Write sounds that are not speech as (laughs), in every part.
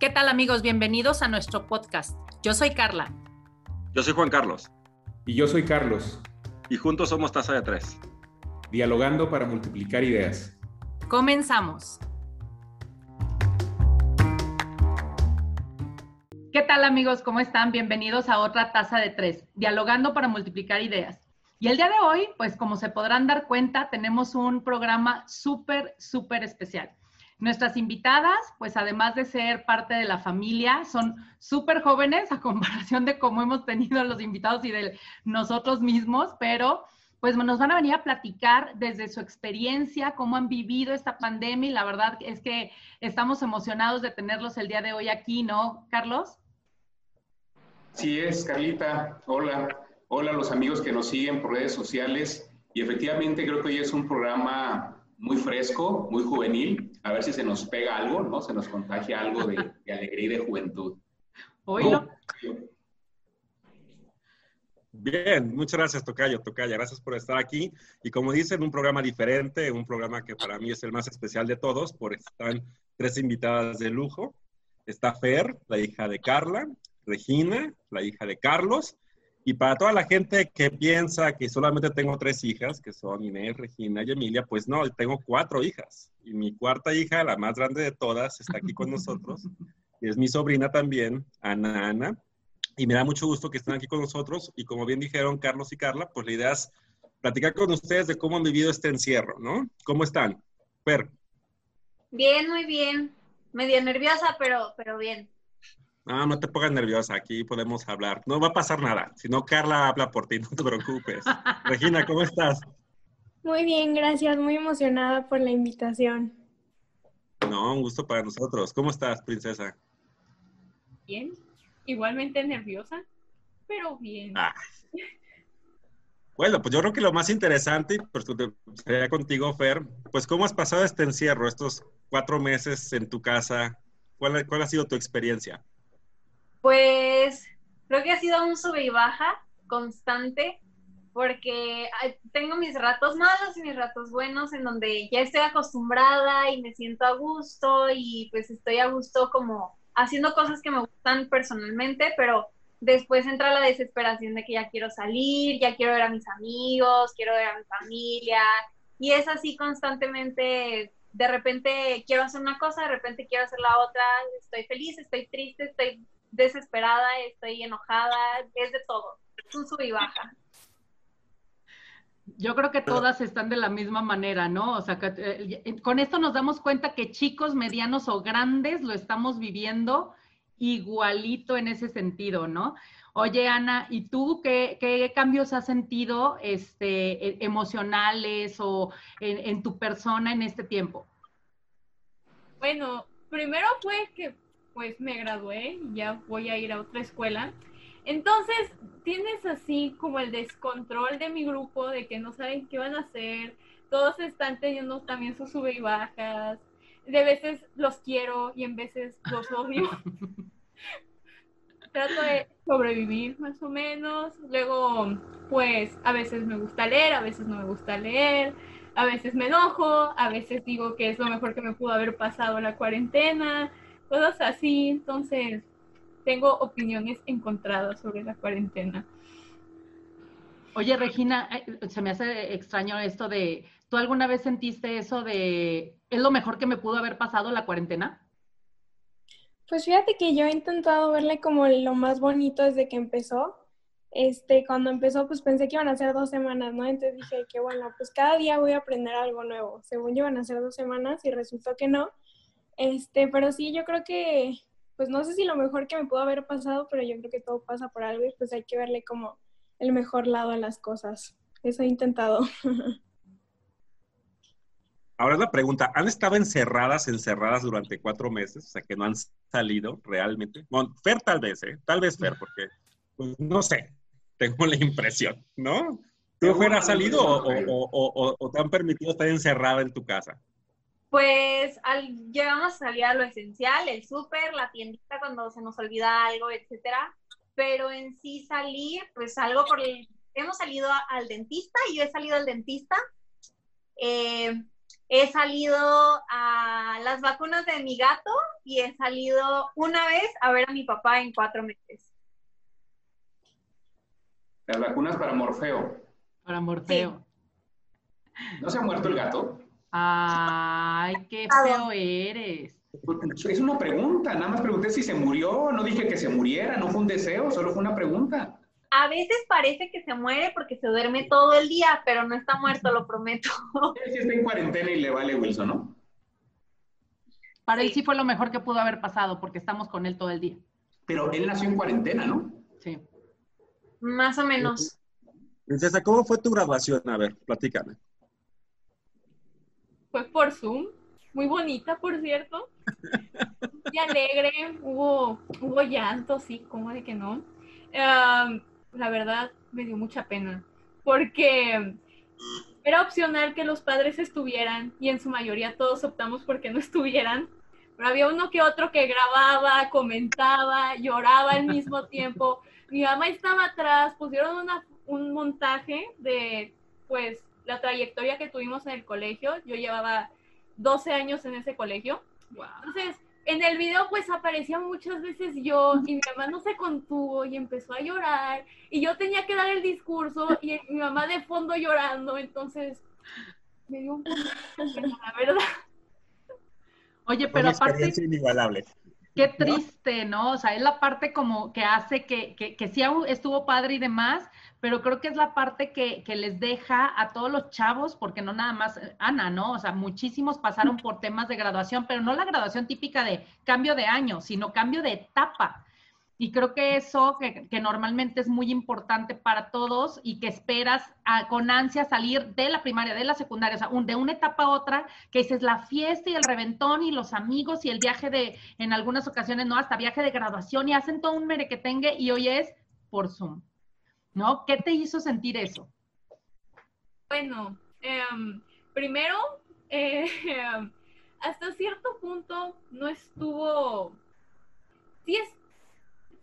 ¿Qué tal amigos? Bienvenidos a nuestro podcast. Yo soy Carla. Yo soy Juan Carlos. Y yo soy Carlos. Y juntos somos Taza de Tres. Dialogando para multiplicar ideas. Comenzamos. ¿Qué tal amigos? ¿Cómo están? Bienvenidos a otra Taza de Tres, Dialogando para multiplicar ideas. Y el día de hoy, pues como se podrán dar cuenta, tenemos un programa súper, súper especial. Nuestras invitadas, pues además de ser parte de la familia, son súper jóvenes a (laughs) comparación de cómo hemos tenido los invitados y de nosotros mismos, pero pues nos van a venir a platicar desde su experiencia, cómo han vivido esta pandemia y la verdad es que estamos emocionados de tenerlos el día de hoy aquí, ¿no, Carlos? Sí es, Carlita. Hola. Hola a los amigos que nos siguen por redes sociales. Y efectivamente creo que hoy es un programa muy fresco, muy juvenil. A ver si se nos pega algo, ¿no? Se nos contagia algo de, (laughs) alegría y de juventud. Oílo. Bien, muchas gracias, Tocayo, Tocaya. Gracias por estar aquí. Y como dicen, un programa diferente, un programa que para mí es el más especial de todos, porque están tres invitadas de lujo. Está Fer, la hija de Carla, Regina, la hija de Carlos, y para toda la gente que piensa que solamente tengo tres hijas, que son Inés, Regina y Emilia, pues no, tengo cuatro hijas. Y mi cuarta hija, la más grande de todas, está aquí con nosotros. Y es mi sobrina también, Ana Ana. Y me da mucho gusto que estén aquí con nosotros. Y como bien dijeron Carlos y Carla, pues la idea es platicar con ustedes de cómo han vivido este encierro, ¿no? ¿Cómo están? Per. Bien, muy bien. Medio nerviosa, pero, pero bien. No, no te pongas nerviosa, aquí podemos hablar. No va a pasar nada, si no Carla habla por ti, (laughs) no te preocupes. Regina, ¿cómo estás? Muy bien, gracias, muy emocionada por la invitación. No, un gusto para nosotros. ¿Cómo estás, princesa? Bien, igualmente nerviosa, pero bien. Ah. Bueno, pues yo creo que lo más interesante, pues sería contigo, Fer, pues cómo has pasado este encierro, estos cuatro meses en tu casa, ¿cuál, cuál ha sido tu experiencia? Pues creo que ha sido un sube y baja constante porque tengo mis ratos malos y mis ratos buenos en donde ya estoy acostumbrada y me siento a gusto y pues estoy a gusto como haciendo cosas que me gustan personalmente, pero después entra la desesperación de que ya quiero salir, ya quiero ver a mis amigos, quiero ver a mi familia y es así constantemente. De repente quiero hacer una cosa, de repente quiero hacer la otra, estoy feliz, estoy triste, estoy desesperada, estoy enojada, es de todo. Es un sub y baja. Yo creo que todas están de la misma manera, ¿no? O sea, que, eh, con esto nos damos cuenta que chicos, medianos o grandes lo estamos viviendo igualito en ese sentido, ¿no? Oye, Ana, ¿y tú qué, qué cambios has sentido este, e, emocionales o en, en tu persona en este tiempo? Bueno, primero fue que pues me gradué y ya voy a ir a otra escuela. Entonces, tienes así como el descontrol de mi grupo, de que no saben qué van a hacer, todos están teniendo también sus sube y bajas, de veces los quiero y en veces los odio. (laughs) Trato de sobrevivir más o menos, luego pues a veces me gusta leer, a veces no me gusta leer, a veces me enojo, a veces digo que es lo mejor que me pudo haber pasado la cuarentena, cosas así, entonces tengo opiniones encontradas sobre la cuarentena. Oye, Regina, se me hace extraño esto de, ¿tú alguna vez sentiste eso de, es lo mejor que me pudo haber pasado la cuarentena? Pues fíjate que yo he intentado verle como lo más bonito desde que empezó. Este, cuando empezó, pues pensé que iban a ser dos semanas, ¿no? Entonces dije que bueno, pues cada día voy a aprender algo nuevo. Según yo iban a ser dos semanas y resultó que no. Este, pero sí, yo creo que, pues no sé si lo mejor que me pudo haber pasado, pero yo creo que todo pasa por algo y pues hay que verle como el mejor lado a las cosas. Eso he intentado. (laughs) Ahora la pregunta, ¿han estado encerradas, encerradas durante cuatro meses? O sea, que no han salido realmente. Bueno, Fer tal vez, ¿eh? Tal vez Fer, porque, pues, no sé, (laughs) tengo la impresión, ¿no? ¿Tú, Fer, has salido o, o, te han permitido estar encerrada en tu casa? Pues al, llegamos a salir a lo esencial, el súper, la tiendita cuando se nos olvida algo, etcétera. Pero en sí salir, pues algo por el, hemos salido al dentista y yo he salido al dentista. Eh, he salido a las vacunas de mi gato y he salido una vez a ver a mi papá en cuatro meses. Las vacunas para Morfeo. Para Morfeo. ¿No se ha muerto el gato? Ay, qué feo eres. Es una pregunta, nada más pregunté si se murió, no dije que se muriera, no fue un deseo, solo fue una pregunta. A veces parece que se muere porque se duerme todo el día, pero no está muerto, lo prometo. (laughs) Él sí está en cuarentena y le vale Wilson, ¿no? Para él sí fue lo mejor que pudo haber pasado porque estamos con él todo el día. Pero él nació en cuarentena, ¿no? Sí. Más o menos. Princesa, ¿cómo fue tu graduación? A ver, platícame. Fue por Zoom, muy bonita, por cierto. Y alegre, hubo, hubo llanto, sí, ¿cómo de que no? Am, la verdad, me dio mucha pena, porque era opcional que los padres estuvieran y en su mayoría todos optamos porque no estuvieran. Pero había uno que otro que grababa, comentaba, lloraba al mismo (laughs) tiempo. Mi mamá estaba atrás, pusieron una, un montaje de, pues, la trayectoria que tuvimos en el colegio. Yo llevaba 12 años en ese colegio. Entonces, en el video pues aparecía muchas veces yo y mi mamá no se contuvo y empezó a llorar y yo tenía que dar el discurso y mi mamá de fondo llorando, entonces me dio un poco de pena, la verdad. Oye, pero una aparte, inigualable. Qué triste, ¿no? O sea, es la parte como que hace que, que, que sí estuvo padre y demás, pero creo que es la parte que, que les deja a todos los chavos, porque no nada más eh, Ana, ¿no? O sea, muchísimos pasaron por temas de graduación, pero no la graduación típica de cambio de año, sino cambio de etapa. Y creo que eso, que, normalmente es muy importante para todos y que esperas con ansia salir de la primaria, de la secundaria, o sea, de una etapa a otra, que dices la fiesta y el reventón y los amigos y el viaje de, en algunas ocasiones, ¿no? Hasta viaje de graduación y hacen todo un merequetengue y hoy es por Zoom, ¿no? ¿Qué te hizo sentir eso? Bueno, em, primero, (laughs) eh, em, hasta cierto punto no estuvo, sí es,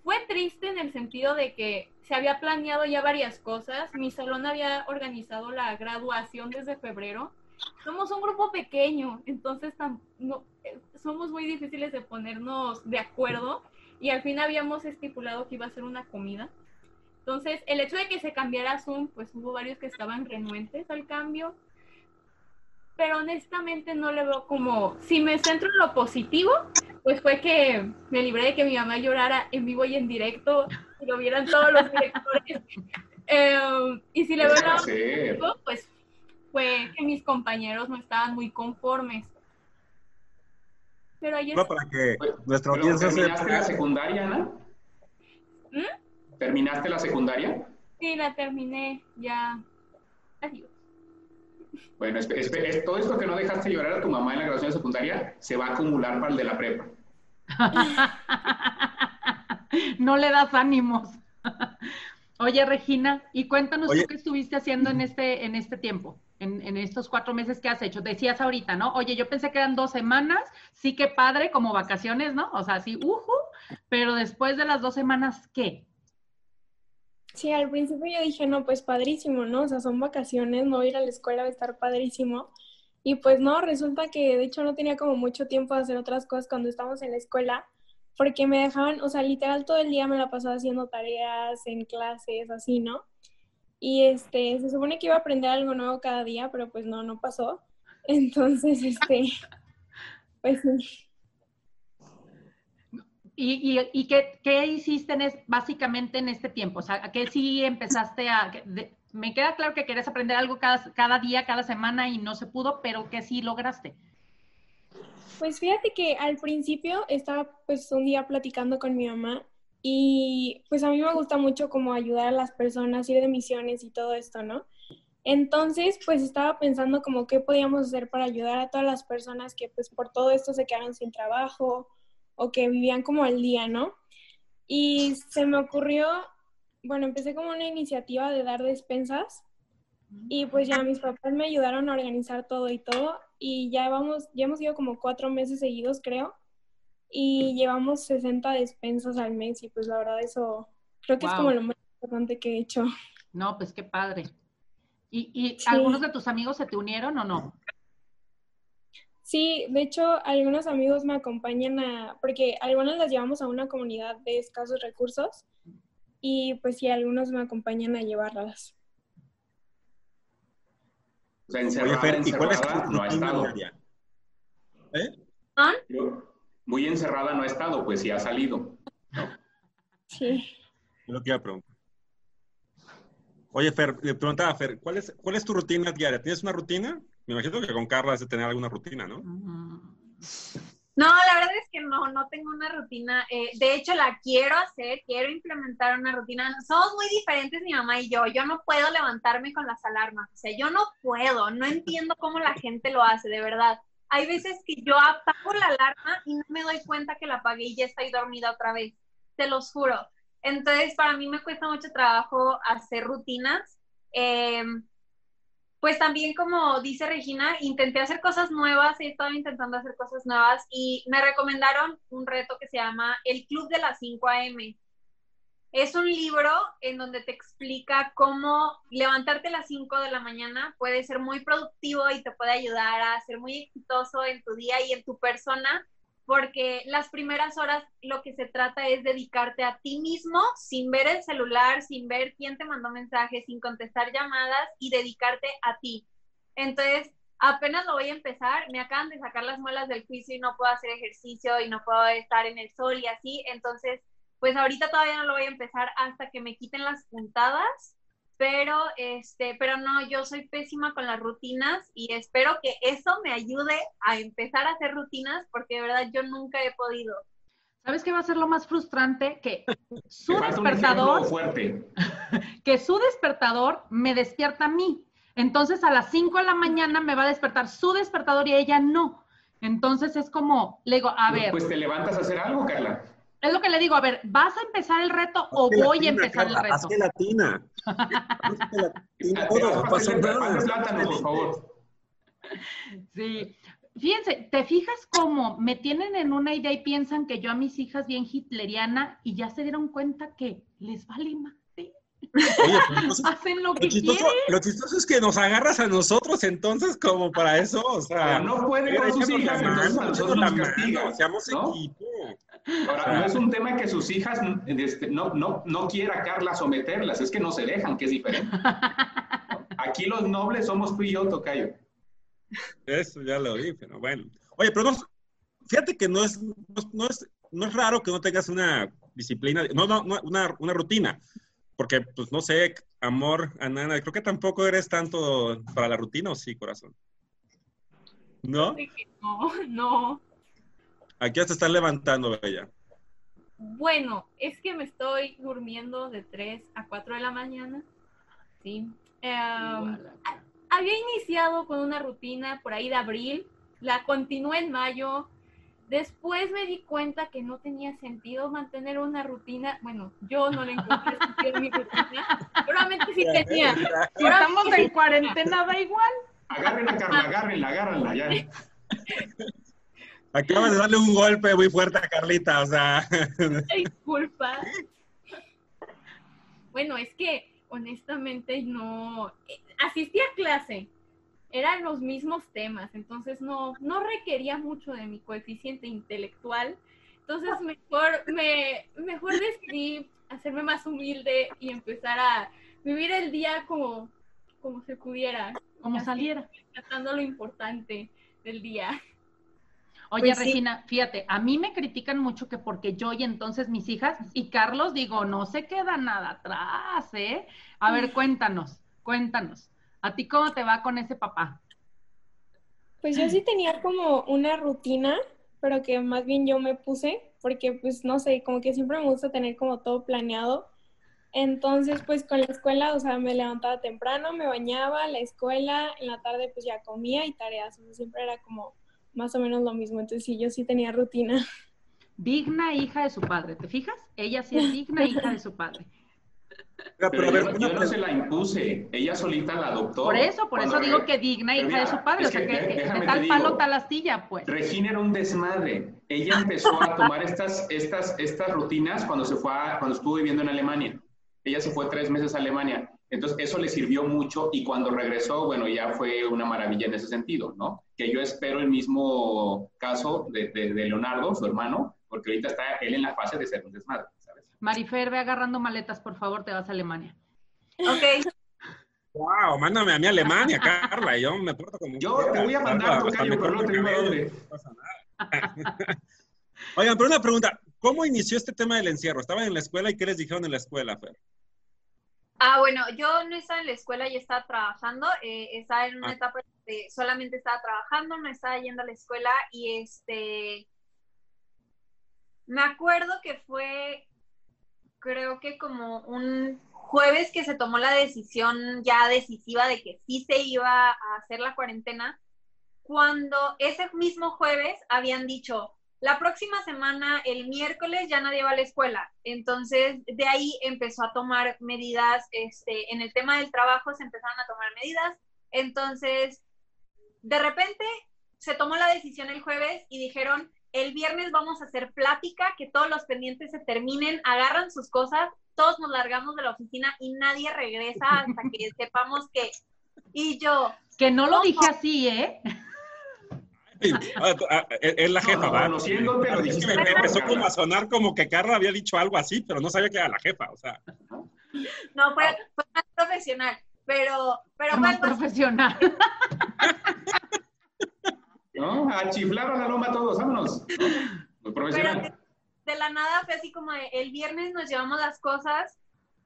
fue triste en el sentido de que se había planeado ya varias cosas. Mi salón había organizado la graduación desde febrero. Somos un grupo pequeño, entonces eh, somos muy difíciles de ponernos de acuerdo y al fin habíamos estipulado que iba a ser una comida. Entonces, el hecho de que se cambiara Zoom, pues hubo varios que estaban renuentes al cambio. Pero honestamente no le veo como, si me centro en lo positivo, pues fue que me libré de que mi mamá llorara en vivo y en directo, y lo vieran todos los directores. (laughs) Eh, y si le veo ser. positivo, pues fue que mis compañeros no estaban muy conformes. Pero ahí está. para que nuestra audiencia ¿Terminaste la secundaria, Ana? ¿Mm? ¿Terminaste la secundaria? Sí, la terminé ya. Adiós. Bueno, es- todo esto que no dejaste llorar a tu mamá en la graduación secundaria se va a acumular para el de la prepa. (laughs) no le das ánimos. (laughs) Oye, Regina, y cuéntanos Oye. tú qué estuviste haciendo en este, en este tiempo, en, en estos cuatro meses que has hecho. Decías ahorita, ¿no? Oye, yo pensé que eran dos semanas, sí que padre, como vacaciones, ¿no? O sea, sí, ujú, pero después de las dos semanas, ¿qué? Sí, al principio yo dije, no, pues padrísimo, ¿no? O sea, son vacaciones, no ir a la escuela va a estar padrísimo. Y pues no, resulta que de hecho no tenía como mucho tiempo de hacer otras cosas cuando estábamos en la escuela, porque me dejaban, o sea, literal todo el día me la pasaba haciendo tareas en clases, así, ¿no? Y este, se supone que iba a aprender algo nuevo cada día, pero pues no, no pasó. (laughs) Entonces, este, pues sí. ¿Y, y, y qué, qué hiciste en es- básicamente en este tiempo? O sea, ¿a qué sí empezaste a...? de- me queda claro que querías aprender algo cada, cada día, cada semana y no se pudo, pero que sí lograste. Pues fíjate que al principio estaba pues un día platicando con mi mamá y pues a mí me gusta mucho como ayudar a las personas, ir de misiones y todo esto, ¿no? Entonces pues estaba pensando como qué podíamos hacer para ayudar a todas las personas que pues por todo esto se quedaron sin trabajo o que vivían como al día, ¿no? Y se me ocurrió, bueno, empecé como una iniciativa de dar despensas y pues ya mis papás me ayudaron a organizar todo y todo. Y ya vamos, ya hemos ido como cuatro meses seguidos, creo. Y llevamos 60 despensas al mes. Y pues la verdad eso creo que es como lo más importante que he hecho. No, pues qué padre. ¿Y, y Sí. algunos de tus amigos se te unieron o no? Sí, de hecho, algunos amigos me acompañan a, porque algunas las llevamos a una comunidad de escasos recursos y pues sí, algunos me acompañan a llevarlas. O sea, encerrada, Oye, Fer, ¿y cuál es tu no ha estado. diaria? ¿Eh? ¿Ah? Muy encerrada no ha estado, pues sí ha salido. Sí. Es lo que iba a preguntar. Oye, Fer, le preguntaba a Fer, ¿cuál es, ¿cuál es tu rutina diaria? ¿Tienes una rutina? Me imagino que con Carla has de tener alguna rutina, ¿no? No, la verdad es que no, no tengo una rutina. Eh, de hecho, la quiero hacer, quiero implementar una rutina. Somos muy diferentes mi mamá y yo. Yo no puedo levantarme con las alarmas. O sea, yo no puedo. No entiendo cómo la gente lo hace, de verdad. Hay veces que yo apago la alarma y no me doy cuenta que la apagué y ya estoy dormida otra vez. Te los juro. Entonces, para mí me cuesta mucho trabajo hacer rutinas. Eh, pues también como dice Regina, intenté hacer cosas nuevas, he estado intentando hacer cosas nuevas y me recomendaron un reto que se llama El Club de las 5 AM. Es un libro en donde te explica cómo levantarte a las 5 de la mañana puede ser muy productivo y te puede ayudar a ser muy exitoso en tu día y en tu persona, porque las primeras horas lo que se trata es dedicarte a ti mismo sin ver el celular, sin ver quién te mandó mensajes, sin contestar llamadas y dedicarte a ti. Entonces, apenas lo voy a empezar, me acaban de sacar las muelas del juicio y no puedo hacer ejercicio y no puedo estar en el sol y así, entonces, pues ahorita todavía no lo voy a empezar hasta que me quiten las puntadas, pero este, pero no, yo soy pésima con las rutinas y espero que eso me ayude a empezar a hacer rutinas porque de verdad yo nunca he podido. ¿Sabes qué va a ser lo más frustrante? Que (laughs) su ejemplo despertador, fuerte. (laughs) que su despertador me despierta a mí. Entonces a las 5 de la mañana me va a despertar su despertador y a ella no. Entonces es como, le digo, a ver, Pues te levantas a hacer algo, Carla. Es lo que le digo, a ver, ¿vas a empezar el reto o voy a empezar el Carla, reto? Todo, de plátano, por favor. Sí. Fíjense, ¿te fijas cómo me tienen en una idea y piensan que yo a mis hijas bien hitleriana y ya se dieron cuenta que les vale más? Oye, pero entonces, (laughs) Hacen lo lo que chistoso, quieren. lo chistoso es que nos agarras a nosotros entonces como para eso, o sea... Pero no puede con sus hijas, la entonces a mano, nosotros nos la castiga, mano, seamos ¿no? equipo. Ahora, no es un tema que sus hijas este, no, no, no quiera Carla someterlas, es que no se dejan, que es diferente. (laughs) Aquí los nobles somos tú y yo, Tocayo. Eso ya lo vi, pero bueno. Oye, pero no, fíjate que no es, no, no es, no es raro que no tengas una disciplina, no, no, no, una, una rutina, porque, pues, no sé, amor, Anana, creo que tampoco eres tanto para la rutina, ¿o sí, corazón? ¿No? No, (laughs) no. Aquí ya te están levantando, Bella. Bueno, es que me estoy durmiendo de 3 a 4 de la mañana. Sí. Em, había iniciado con una rutina por ahí de abril, la continué en mayo. Después me di cuenta que no tenía sentido mantener una rutina. Bueno, yo no le encontré sentido a mi rutina. Probablemente sí tenía. Si estamos en cuarentena, da igual. Agarren a Carla, agárrenla, agárrenla, ya. Acabas de darle un golpe muy fuerte a Carlita, o sea. (laughs) Disculpa. Bueno, es que honestamente no eh, asistí a clase. Eran los mismos temas, entonces no, no requería mucho de mi coeficiente intelectual. Entonces (laughs) mejor, me, mejor decidí hacerme más humilde y empezar a vivir el día como, como se pudiera, Como Así. saliera. tratando lo importante del día. Oye, Pues sí. Regina, fíjate, a mí me critican mucho que porque yo y entonces mis hijas y Carlos, digo, no se queda nada atrás, ¿eh? A ver, cuéntanos, cuéntanos. ¿A ti cómo te va con ese papá? Pues yo sí tenía como una rutina, pero que más bien yo me puse, porque pues no sé, como que siempre me gusta tener como todo planeado. Entonces, pues con la escuela, o sea, me levantaba temprano, me bañaba, la escuela, en la tarde pues ya comía y tareas, o sea, siempre era como más o menos lo mismo. Entonces sí, yo sí tenía rutina. Digna hija de su padre, ¿te fijas? Ella sí es (laughs) digna hija de su padre. Pero, Pero a ver, yo, yo no se la impuse, ella solita la adoptó. Por eso, por eso digo que digna hija de mira, su padre, o sea, que que, de- que de tal digo, palo, tal astilla, pues. Regina era un desmadre. Ella empezó a tomar estas, estas, estas rutinas cuando se fue a- cuando estuvo viviendo en Alemania. Ella se fue tres meses a Alemania Entonces, eso le sirvió mucho y cuando regresó, bueno, ya fue una maravilla en ese sentido, ¿no? Que yo espero el mismo caso de, de, de Leonardo, su hermano, porque ahorita está él en la fase de ser un desmadre. Marifer, ve agarrando maletas, por favor, te vas a Alemania. Ok. Wow, mándame a mí a Alemania, Carla. Yo me porto como. Yo te voy a mandar, tocayo, mejor pero no que tengo no pasa nada. (laughs) Oigan, pero una pregunta. ¿Cómo inició este tema del encierro? ¿Estaban en la escuela y qué les dijeron en la escuela, Fer? Ah, bueno, yo no estaba en la escuela, yo estaba trabajando, eh, estaba en una Ah. etapa de solamente estaba trabajando, no estaba yendo a la escuela y este, me acuerdo que fue, creo que como un jueves que se tomó la decisión ya decisiva de que sí se iba a hacer la cuarentena, cuando ese mismo jueves habían dicho, la próxima semana, el miércoles, ya nadie va a la escuela. Entonces, de ahí empezó a tomar medidas, este, en el tema del trabajo se empezaron a tomar medidas. Entonces, de repente se tomó la decisión el jueves y dijeron, el viernes vamos a hacer plática, que todos los pendientes se terminen, agarran sus cosas, todos nos largamos de la oficina y nadie regresa hasta que (laughs) sepamos que... Y yo, Que no lo dije así, ¿eh? Ah, ah, Es la jefa, No, ¿va? lo Es que dijiste me- empezó como a sonar como que Carla había dicho algo así, pero no sabía que era la jefa. O sea, no, fue, fue más profesional, pero, pero fue Más profesional. (laughs) ¿No? A chiflar a la loma todos, vámonos. ¿no? Muy Pero profesional. de, de la nada fue así como de, el viernes nos llevamos las cosas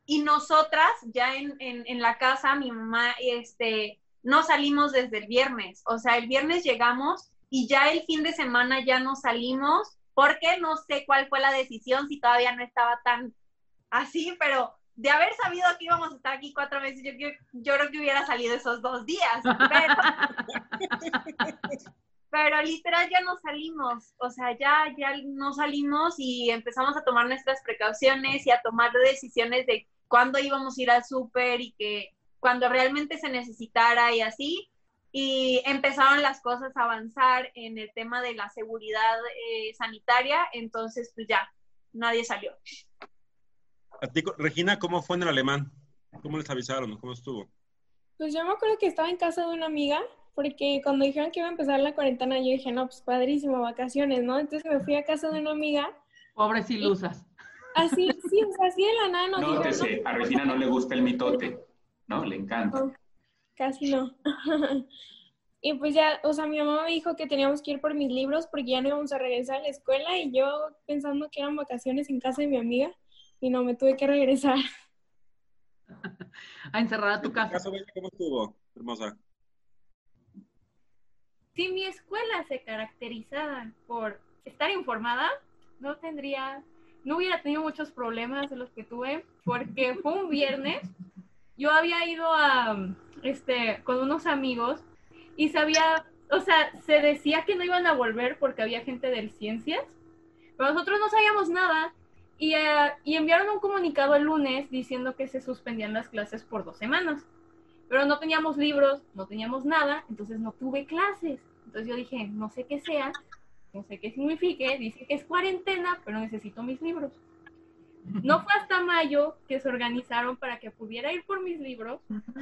y nosotras ya en, en, en la casa, mi mamá, este, no salimos desde el viernes. O sea, el viernes llegamos y ya el fin de semana ya no salimos porque no sé cuál fue la decisión, si todavía no estaba tan así, pero de haber sabido que íbamos a estar aquí cuatro meses, yo, creo- yo creo que hubiera salido esos dos días. Pero, (laughs) pero literal ya no salimos, o sea, ya, ya no salimos y empezamos a tomar nuestras precauciones y a tomar decisiones de cuándo íbamos a ir al súper y que cuando realmente se necesitara y así. Y empezaron las cosas a avanzar en el tema de la seguridad eh, sanitaria, entonces pues ya, nadie salió. a ti, Regina, ¿cómo fue en el alemán? ¿Cómo les avisaron? ¿Cómo estuvo? Pues yo me acuerdo que estaba en casa de una amiga, porque cuando dijeron que iba a empezar la cuarentena, yo dije, no, pues padrísimo, vacaciones, ¿no? Entonces me fui a casa de una amiga, Pobres ilusas. así, sí, o sea, así de la nada nos dijeron, Nótese, a Regina no le gusta el mitote, ¿no? Le encanta. no, casi no. (laughs) y pues ya, o sea, mi mamá me dijo que teníamos que ir por mis libros porque ya no íbamos a regresar a la escuela y yo pensando que eran vacaciones en casa de mi amiga y no, me tuve que regresar. (laughs) A encerrar a tu ¿En casa. ¿Cómo estuvo, hermosa? Si mi escuela se caracterizara por estar informada, no tendría, no hubiera tenido muchos problemas de los que tuve, porque fue un viernes, yo había ido a, este, con unos amigos y sabía, o sea, se decía que no iban a volver porque había gente del ciencias, pero nosotros no sabíamos nada y, eh, y enviaron un comunicado el lunes diciendo que se suspendían las clases por dos semanas pero no teníamos libros, no teníamos nada, entonces no tuve clases. Entonces yo dije, no sé qué sea, no sé qué signifique, dice que es cuarentena, pero necesito mis libros. No fue hasta mayo que se organizaron para que pudiera ir por mis libros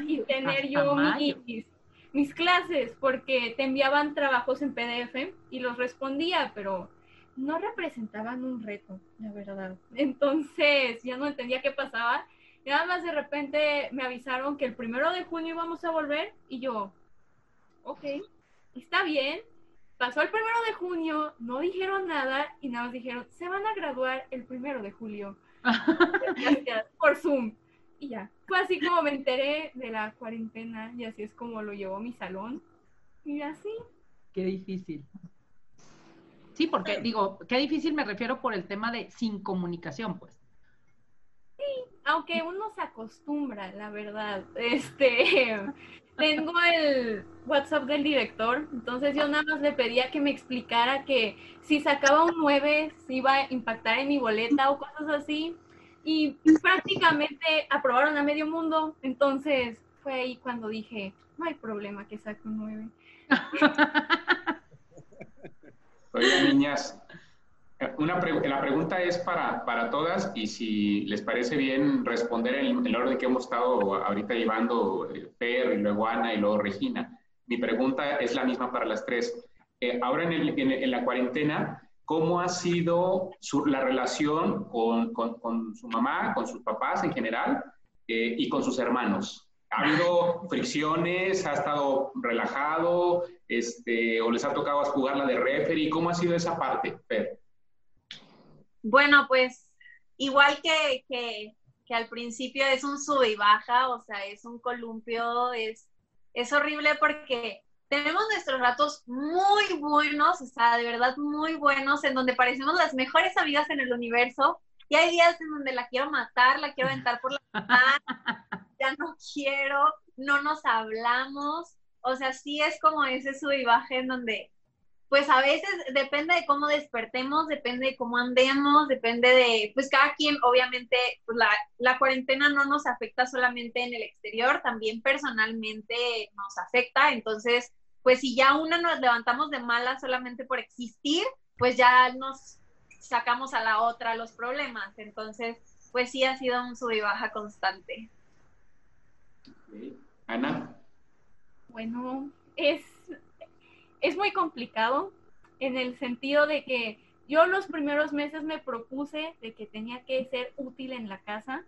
y tener yo mis, mis clases, porque te enviaban trabajos en PDF y los respondía, pero no representaban un reto, la verdad. Entonces ya no entendía qué pasaba. Y nada más de repente me avisaron que el primero de junio íbamos a volver y yo, ok, está bien. Pasó el primero de junio, no dijeron nada y nada más dijeron, se van a graduar el primero de julio. Gracias, (laughs) por Zoom. Y ya, fue así como me enteré de la cuarentena y así es como lo llevó mi salón. Y así, Qué difícil. Sí, porque digo, qué difícil me refiero por el tema de sin comunicación, pues. Aunque uno se acostumbra, la verdad. (laughs) Este, tengo el WhatsApp del director, entonces yo nada más le pedía que me explicara que si sacaba un 9 si iba a impactar en mi boleta o cosas así. Y prácticamente aprobaron a medio mundo, entonces fue ahí cuando dije, no hay problema que saque un 9. (laughs) Oigan, niñas, eh, una la pregunta es para, para todas y si les parece bien responder en, el orden que hemos estado ahorita llevando eh, Per y luego Ana y luego Regina. Mi pregunta es la misma para las tres. Eh, ahora en, el, en, la cuarentena, ¿cómo ha sido su, la relación con, con, con, su mamá, con sus papás en general eh, y con sus hermanos? ¿Ha habido fricciones? ¿Ha estado relajado? Este, ¿O les ha tocado jugar la de referee? ¿Cómo ha sido esa parte, Per? Bueno, pues igual que, que, que, al principio es un sube y baja, o sea, es un columpio, es, es horrible porque tenemos nuestros ratos muy buenos, o sea, de verdad muy buenos, en donde parecemos las mejores amigas en el universo, y hay días en donde la quiero matar, la quiero aventar por la (laughs) ventana, ya no quiero, no nos hablamos, o sea, sí es como ese sub y baja en donde pues a veces depende de cómo despertemos, depende de cómo andemos, depende de, pues cada quien, obviamente, pues la, la, cuarentena no nos afecta solamente en el exterior, también personalmente nos afecta, entonces, pues si ya una nos levantamos de mala solamente por existir, pues ya nos sacamos a la otra los problemas, entonces, pues sí ha sido un sub y baja constante. Ana. Bueno, es es muy complicado en el sentido de que yo los primeros meses me propuse de que tenía que ser útil en la casa,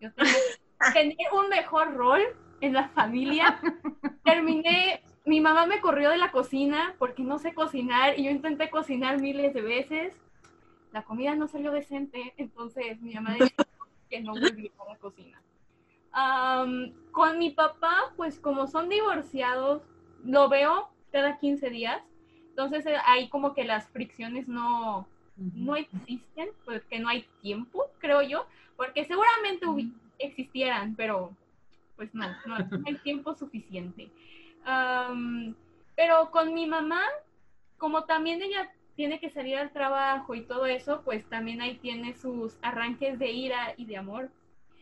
yo tenía que (laughs) tener un mejor rol en la familia. (laughs) Terminé, mi mamá me corrió de la cocina porque no sé cocinar y yo intenté cocinar miles de veces. La comida no salió decente, entonces mi mamá dijo (laughs) que no volví a la cocina. con mi papá, pues como son divorciados, lo veo cada 15 días. Entonces eh, ahí como que las fricciones no, no existen, porque no hay tiempo, creo yo, porque seguramente existieran, pero pues no, no, hay tiempo suficiente. pero con mi mamá, como también ella tiene que salir al trabajo y todo eso, pues también ahí tiene sus arranques de ira y de amor.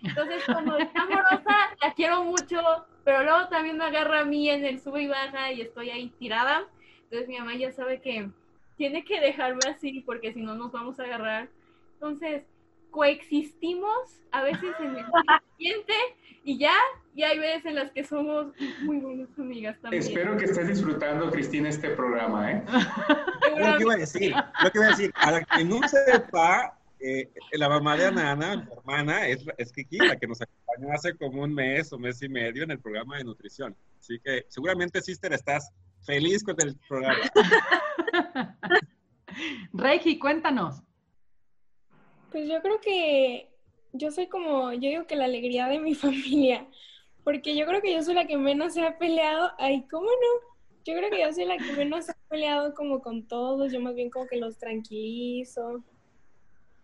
Entonces, como está amorosa, la quiero mucho, pero luego también me agarra a mí en el sube y baja y estoy ahí tirada. Entonces mi mamá ya sabe que tiene que dejarme así porque si no nos vamos a agarrar. Entonces coexistimos a veces en el (laughs) ambiente y ya, y hay veces en las que somos muy buenas amigas también. Espero que estés disfrutando, Cristina, este programa, ¿eh? (laughs) lo que iba a decir, lo que iba a decir, a la que no sepa, eh, la mamá de Anana, mi hermana, es, es Kiki, la que nos acompañó hace como un mes o mes y medio en el programa de nutrición. Así que seguramente, Sister, estás feliz con el programa. (laughs) Reiki, cuéntanos. Pues yo creo que yo soy como, yo digo que la alegría de mi (laughs) familia, porque yo creo que yo soy la que menos se ha peleado. Ay, ¿cómo no? Yo creo que yo soy la que menos se ha peleado como con todos, yo más bien como que los tranquilizo.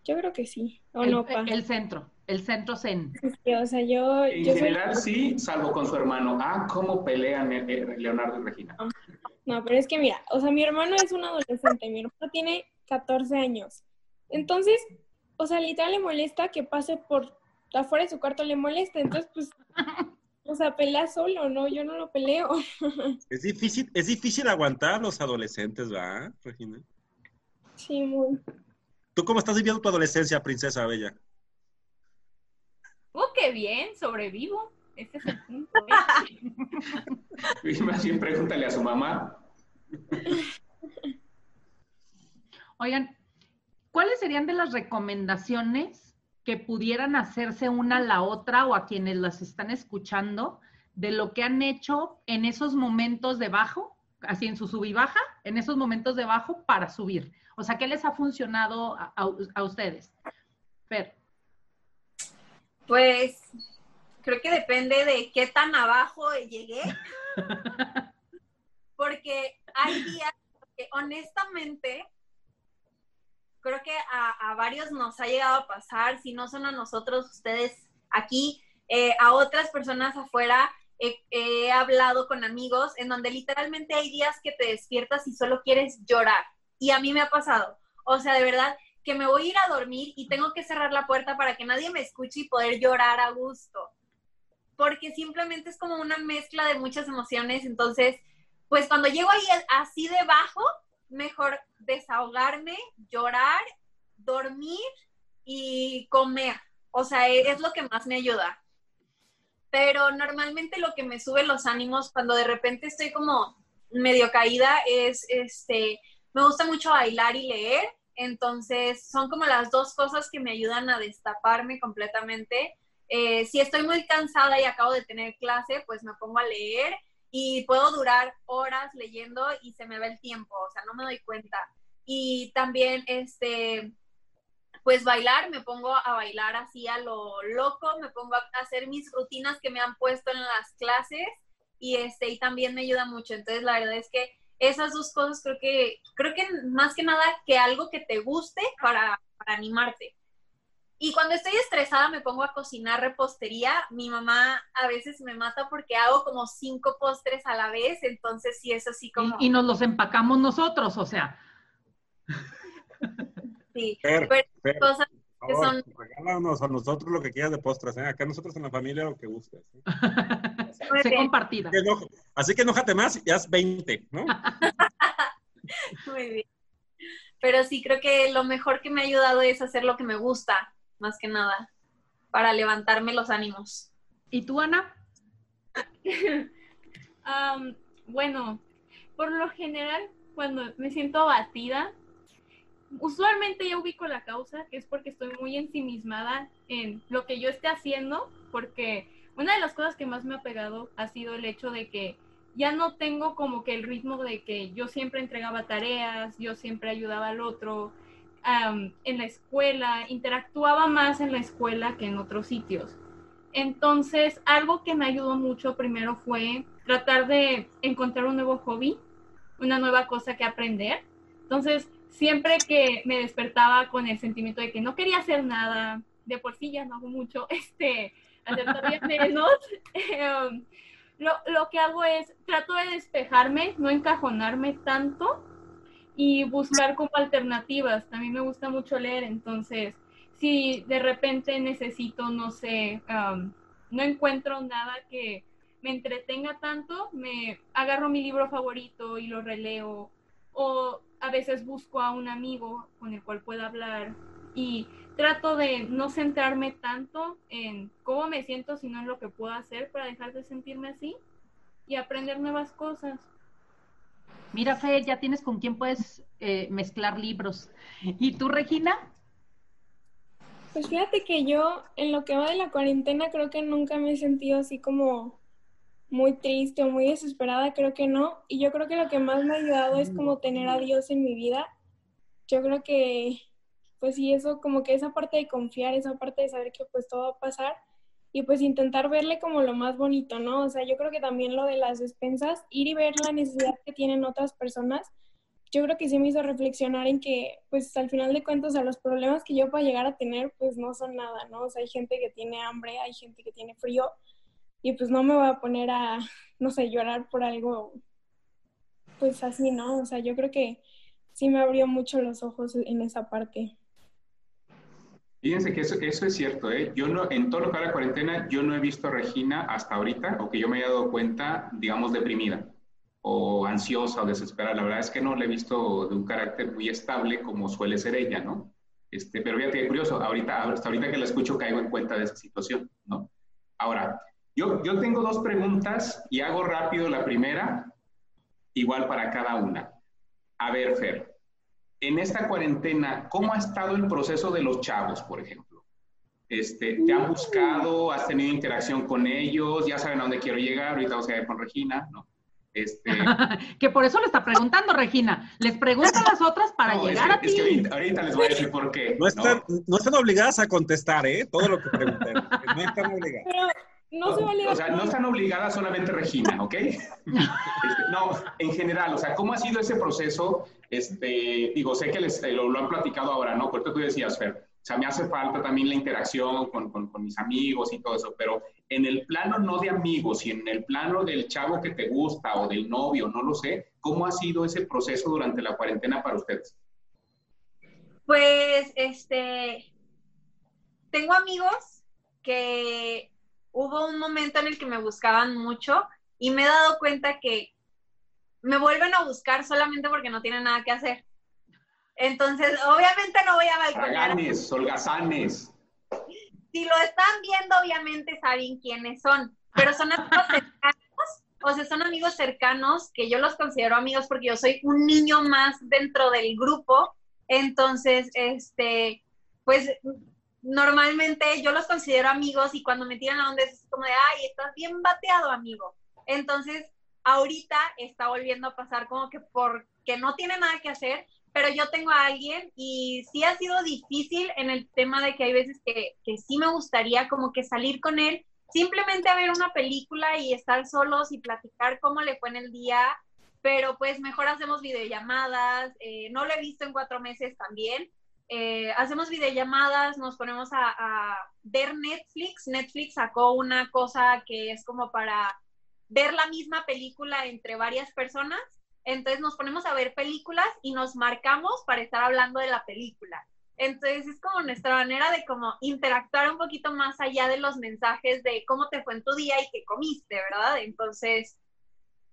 Yo creo que sí. ¿O el, no, El centro, el centro zen. Sí, o sea, yo. En general sí, salvo con su hermano. Ah, ¿cómo pelean eh, eh, Leonardo y Regina? No, pero es que mira, o sea, mi hermano es un adolescente, mi hermano tiene 14 años. Entonces, o sea, literal le molesta que pase por afuera de su cuarto, le molesta. Entonces, pues, o sea, pelea solo, ¿no? Yo no lo peleo. (laughs) Es difícil, es difícil aguantar los adolescentes, ¿va, Regina? Sí, muy. ¿Tú cómo estás viviendo tu adolescencia, princesa bella? Oh, qué bien, sobrevivo. Ese es el punto. ¿eh? (laughs) Más bien pregúntale a su mamá. Oigan, ¿cuáles serían de las recomendaciones que pudieran hacerse una a la otra o a quienes las están escuchando de lo que han hecho en esos momentos de bajo, así en su sub y baja, en esos momentos de bajo para subir? O sea, ¿qué les ha funcionado a, ustedes? Fer. Pues creo que depende de qué tan abajo llegué. (laughs) Porque hay días que honestamente creo que a, varios nos ha llegado a pasar, si no son a nosotros, ustedes aquí, eh, a otras personas afuera, he hablado con amigos en donde literalmente hay días que te despiertas y solo quieres llorar. Y a mí me ha pasado. O sea, de verdad, que me voy a ir a dormir y tengo que cerrar la puerta para que nadie me escuche y poder llorar a gusto. Porque simplemente es como una mezcla de muchas emociones. Entonces, pues cuando llego ahí así debajo, mejor desahogarme, llorar dormir y comer. O sea, e, es lo que más me ayuda. Pero normalmente lo que me sube los ánimos cuando de repente estoy como medio caída es, este, me gusta mucho bailar y leer. Entonces, son como las dos cosas que me ayudan a destaparme completamente. Eh, si estoy muy cansada y acabo de tener clase, pues me pongo a leer y puedo durar horas leyendo y se me va el tiempo, o sea, no me doy cuenta. Y también, este, pues bailar, me pongo a bailar así a lo loco, me pongo a hacer mis rutinas que me han puesto en las clases y este, y también me ayuda mucho. Entonces, la verdad es que esas dos cosas creo que, creo que más que nada que algo que te guste para, para animarte. Y cuando estoy estresada me pongo a cocinar repostería. Mi mamá a veces me mata porque hago como cinco postres a la vez, entonces sí es así como... Y, nos los empacamos nosotros, o sea. Sí, Fer, pero Fer, cosas que favor, son... regálanos a nosotros lo que quieras de postres. ¿eh? Acá nosotros en la familia lo que gustes. ¿eh? (laughs) Sé compartida. Así que eno- Así que enójate más y haz 20, ¿no? (laughs) muy bien. Pero sí, creo que lo mejor que me ha ayudado es hacer lo que me gusta, más que nada, para levantarme los ánimos. ¿Y tú, Ana? (laughs) Bueno, por lo general, cuando me siento abatida, usualmente ya ubico la causa, que es porque estoy muy ensimismada en lo que yo esté haciendo, porque una de las cosas que más me ha pegado ha sido el hecho de que ya no tengo como que el ritmo de que yo siempre entregaba tareas, yo siempre ayudaba al otro am, en la escuela, interactuaba más en la escuela que en otros sitios. Entonces, algo que me ayudó mucho primero fue tratar de encontrar un nuevo hobby, una nueva cosa que aprender. Entonces, siempre que me despertaba con el sentimiento de que no quería hacer nada, de por sí ya no hago mucho, (laughs) este, hacer todavía (laughs) menos, em, lo, lo que hago es, trato de despejarme, no encajonarme tanto y buscar como alternativas. También me gusta mucho leer, entonces si de repente necesito, no sé, um, no encuentro nada que me entretenga tanto, me agarro mi libro favorito y lo releo. O a veces busco a un amigo con el cual pueda hablar y trato de no centrarme tanto en cómo me siento, sino en lo que puedo hacer para dejar de sentirme así y aprender nuevas cosas. Mira, Fe, ya tienes con quién puedes eh, mezclar libros. ¿Y tú, Regina? Pues fíjate que yo en lo que va de la cuarentena creo que nunca me he sentido así como muy triste o muy desesperada, creo que no. Y yo creo que lo que más me ha ayudado es como tener a Dios en mi vida. Yo creo que, pues sí, eso como que esa parte de confiar, esa parte de saber que pues todo va a pasar y pues intentar verle como lo más bonito, ¿no? O sea, yo creo que también lo de las despensas, ir y ver la necesidad que tienen otras personas, yo creo que sí me hizo reflexionar en que, pues al final de cuentas, a los problemas que yo pueda llegar a tener, pues no son nada, ¿no? O sea, hay gente que tiene hambre, hay gente que tiene frío, y pues no me voy a poner a, no sé, llorar por algo, pues así, ¿no? O sea, yo creo que sí me abrió mucho los ojos en esa parte. Fíjense que eso, eso es cierto, ¿eh? Yo no, en todo lo que va la cuarentena, yo no he visto a Regina hasta ahorita, o que yo me haya dado cuenta, digamos, deprimida, o ansiosa, o desesperada. La verdad es que no la he visto de un carácter muy estable como suele ser ella, ¿no? Este, pero fíjate, curioso, ahorita, hasta ahorita que la escucho caigo en cuenta de esa situación, ¿no? Ahora, yo, yo tengo dos preguntas y hago rápido la primera, igual para cada una. A ver, Fer, en esta cuarentena, ¿cómo ha estado el proceso de los chavos, por ejemplo? Este, ¿Te han buscado? ¿Has tenido interacción con ellos? Ya saben a dónde quiero llegar. Ahorita vamos a ir con Regina, ¿no? Este, (laughs) que por eso le está preguntando, Regina. Les pregunto a las otras para no, es llegar que- a ti. es que ahorita, ahorita les voy a decir por qué. No están, no están obligadas a contestar, ¿eh? Todo lo que pregunten. No están obligadas. Pero no se vale. O sea, no están obligadas solamente Regina, ¿ok? Este, no, en general, o sea, ¿cómo ha sido ese proceso? Este, digo, sé que les, eh, lo, lo han platicado ahora, ¿no? Porque tú decías, Fer, o sea, me hace falta también la interacción con, con, con mis amigos y todo eso, pero en el plano no de amigos y en el plano del chavo que te gusta o del novio, no lo sé, ¿cómo ha sido ese proceso durante la cuarentena para ustedes? Pues, este, tengo amigos que hubo un momento en el que me buscaban mucho y me he dado cuenta que me vuelven a buscar solamente porque no tienen nada que hacer. Entonces, obviamente no voy a balconear. Holgazanes. Si lo están viendo, obviamente saben quiénes son, pero son amigos (laughs) cercanos, o sea, son amigos cercanos que yo los considero amigos porque yo soy un niño más dentro del grupo. Entonces, este, pues normalmente yo los considero amigos y cuando me tiran la onda es como de, ay, estás bien bateado, amigo. Entonces, ahorita está volviendo a pasar como que porque no tiene nada que hacer, pero yo tengo a alguien y sí ha sido difícil en el tema de que hay veces que, que sí me gustaría como que salir con él, simplemente a ver una película y estar solos y platicar cómo le fue en el día, pero pues mejor hacemos videollamadas, eh, no lo he visto en cuatro meses también, eh, hacemos videollamadas, nos ponemos a, a, ver Netflix. Netflix sacó una cosa que es como para ver la misma película entre varias personas. Entonces nos ponemos a ver películas y nos marcamos para estar hablando de la película. Entonces es como nuestra manera de como interactuar un poquito más allá de los mensajes de cómo te fue en tu día y qué comiste, ¿verdad? Entonces,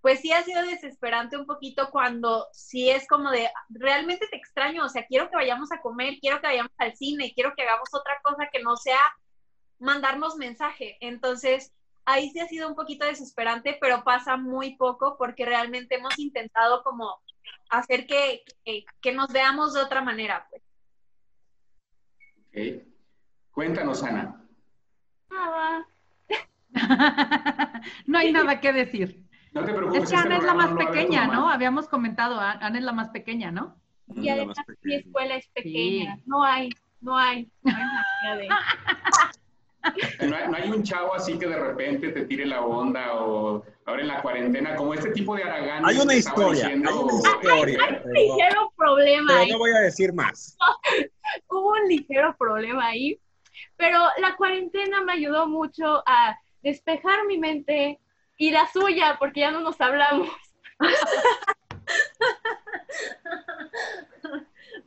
pues sí ha sido desesperante un poquito cuando sí es como de, realmente te extraño, o sea, quiero que vayamos a comer, quiero que vayamos al cine, quiero que hagamos otra cosa que no sea mandarnos mensaje. Entonces, ahí sí ha sido un poquito desesperante, pero pasa muy poco porque realmente hemos intentado como hacer que, que, que nos veamos de otra manera. Pues. Ok. Cuéntanos, Ana. Nada. (laughs) no hay nada que decir. No te preocupes. Es que Ana es la más pequeña, ¿no? Habíamos comentado, Ana es la más pequeña, ¿no? Y además mi escuela es pequeña. Sí. No hay, no hay. No hay, de... no, hay, no hay un chavo así que de repente te tire la onda o ahora en la cuarentena, como este tipo de Aragán. Hay una historia, diciendo, hay una historia. Hay, hay un ligero problema pero ahí. no voy a decir más. (laughs) Hubo un ligero problema ahí, pero la cuarentena me ayudó mucho a despejar mi mente y la suya, porque ya no nos hablamos.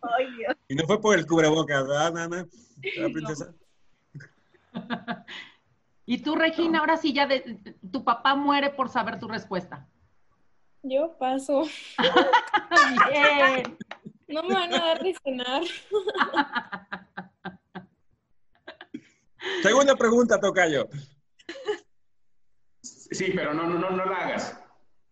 Ay, Dios. Y no fue por el cubrebocas, ¿verdad, Nana? La princesa. (laughs) y tú, Regina, ahora sí ya de, tu papá muere por saber tu respuesta. Yo paso. Bien. (laughs) No me van a dar de cenar. (laughs) Segunda pregunta, Tocayo. Sí, pero no, no, no, no la hagas.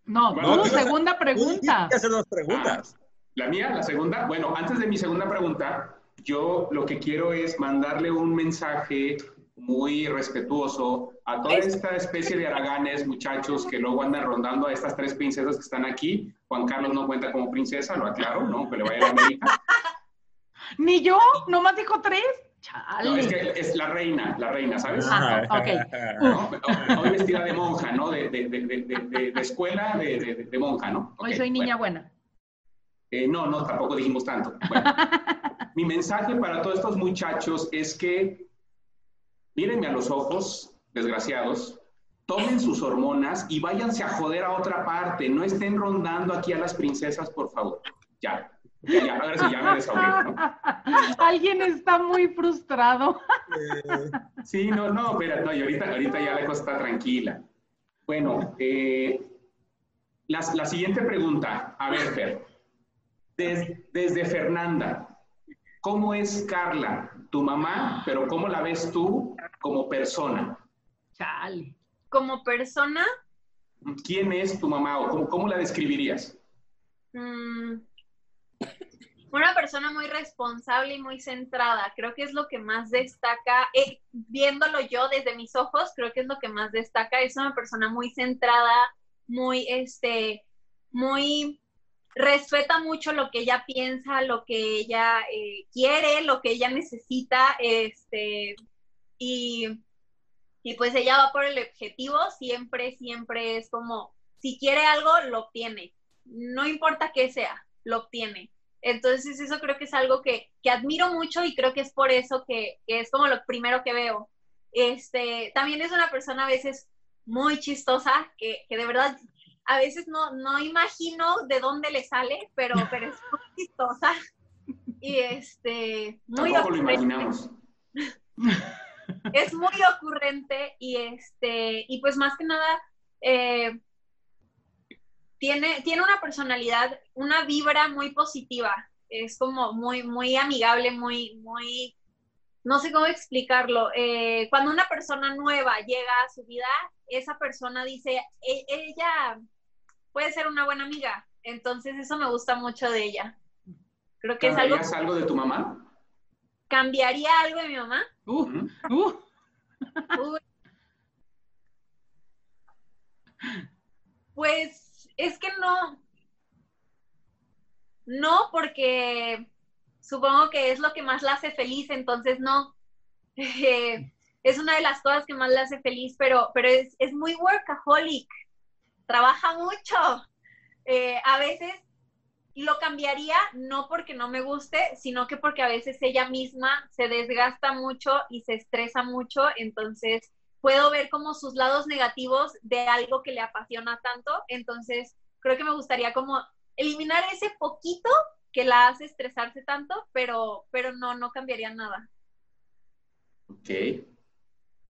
No, Bueno, no, segunda pregunta. Hay que hacer dos preguntas. La mía, la segunda. Bueno, antes de mi segunda pregunta, yo lo que quiero es mandarle un mensaje muy respetuoso a toda esta especie de araganes, muchachos, que luego andan rondando a estas tres princesas que están aquí. Juan Carlos no cuenta como princesa, lo aclaro, ¿no? Que le vaya a la América. (laughs) Ni yo, nomás dijo tres. Chale. No, es que es la reina, la reina, ¿sabes? Ah, ok. ¿no? (laughs) Hoy vestida de monja, ¿no? De, de, de, de, de- de escuela de, de- de monja, ¿no? Hoy soy niña bueno. buena. Eh, no, no, tampoco dijimos tanto. Bueno, (laughs) mi mensaje para todos estos muchachos es que mírenme a los ojos, desgraciados, tomen sus hormonas y váyanse a joder a otra parte. No estén rondando aquí a las princesas, por favor. Ya, ya, ya, ahora sí, ya me desahogué, ¿no? (laughs) Alguien está muy frustrado. Eh, Sí, no, no, espera, no, y ahorita, ahorita ya la cosa está tranquila. Bueno, eh, la, la siguiente pregunta, a ver, Fer, Des- desde Fernanda, ¿cómo es Carla, tu mamá, pero cómo la ves tú como persona? Chale. Como persona, ¿Quién es tu mamá o cómo, cómo la describirías? mm, una persona muy responsable y muy centrada. Creo que es lo que más destaca, eh, viéndolo yo desde mis ojos, creo que es lo que más destaca. Es una persona muy centrada, muy, este, muy, respeta mucho lo que ella piensa, lo que ella eh, quiere, lo que ella necesita, este, y, y pues ella va por el objetivo, siempre, siempre es como, si quiere algo, lo obtiene. No importa qué sea, lo obtiene. Entonces eso creo que es algo que, que admiro mucho y creo que es por eso que, que es como lo primero que veo. Este, también es una persona a veces muy chistosa, que, que de verdad a veces no, no imagino de dónde le sale, pero, (laughs) pero es muy chistosa. Y este, muy Tampoco lo ocurrente. imaginamos. es muy ocurrente y este, y pues más que nada, eh, tiene, tiene una personalidad, una vibra muy positiva. Es como muy, muy amigable, muy, muy, no sé cómo explicarlo. Eh, cuando una persona nueva llega a su vida, esa persona dice, "E- ella puede ser una buena amiga. Entonces eso me gusta mucho de ella. Creo que es algo, ¿Cambiarías algo de tu mamá? cambiaría algo de mi mamá. Uh, uh. Pues es que no. No, porque supongo que es lo que más la hace feliz, entonces no. (laughs) Es una de las cosas que más la hace feliz, pero, pero es, es muy workaholic. Trabaja mucho. Eh, a veces lo cambiaría no porque no me guste, sino que porque a veces ella misma se desgasta mucho y se estresa mucho, entonces puedo ver como sus lados negativos de algo que le apasiona tanto, entonces creo que me gustaría como eliminar ese poquito que la hace estresarse tanto, pero, pero no, no cambiaría nada. Ok.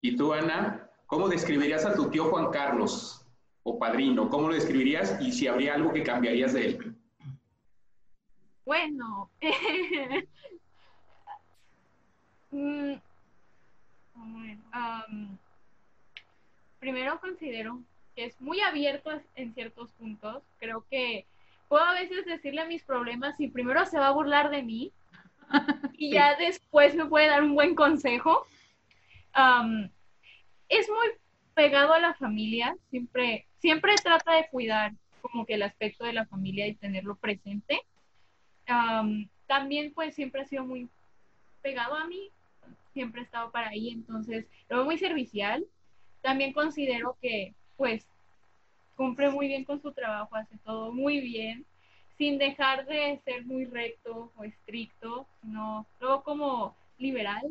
¿Y tú, Ana, cómo describirías a tu tío Juan Carlos o padrino? ¿Cómo lo describirías y si habría algo que cambiarías de él? Bueno, (laughs) mm, ver, am, primero considero que es muy abierto en ciertos puntos. Creo que puedo a veces decirle mis problemas y primero se va a burlar de mí (laughs) y ya después me puede dar un buen consejo. Es muy pegado a la familia, siempre, siempre trata de cuidar como que el aspecto de la familia y tenerlo presente. Am, también pues siempre ha sido muy pegado a mí, siempre ha estado para ahí, entonces lo veo muy servicial. También considero que pues cumple muy bien con su trabajo, hace todo muy bien, sin dejar de ser muy recto o estricto, no, luego como liberal.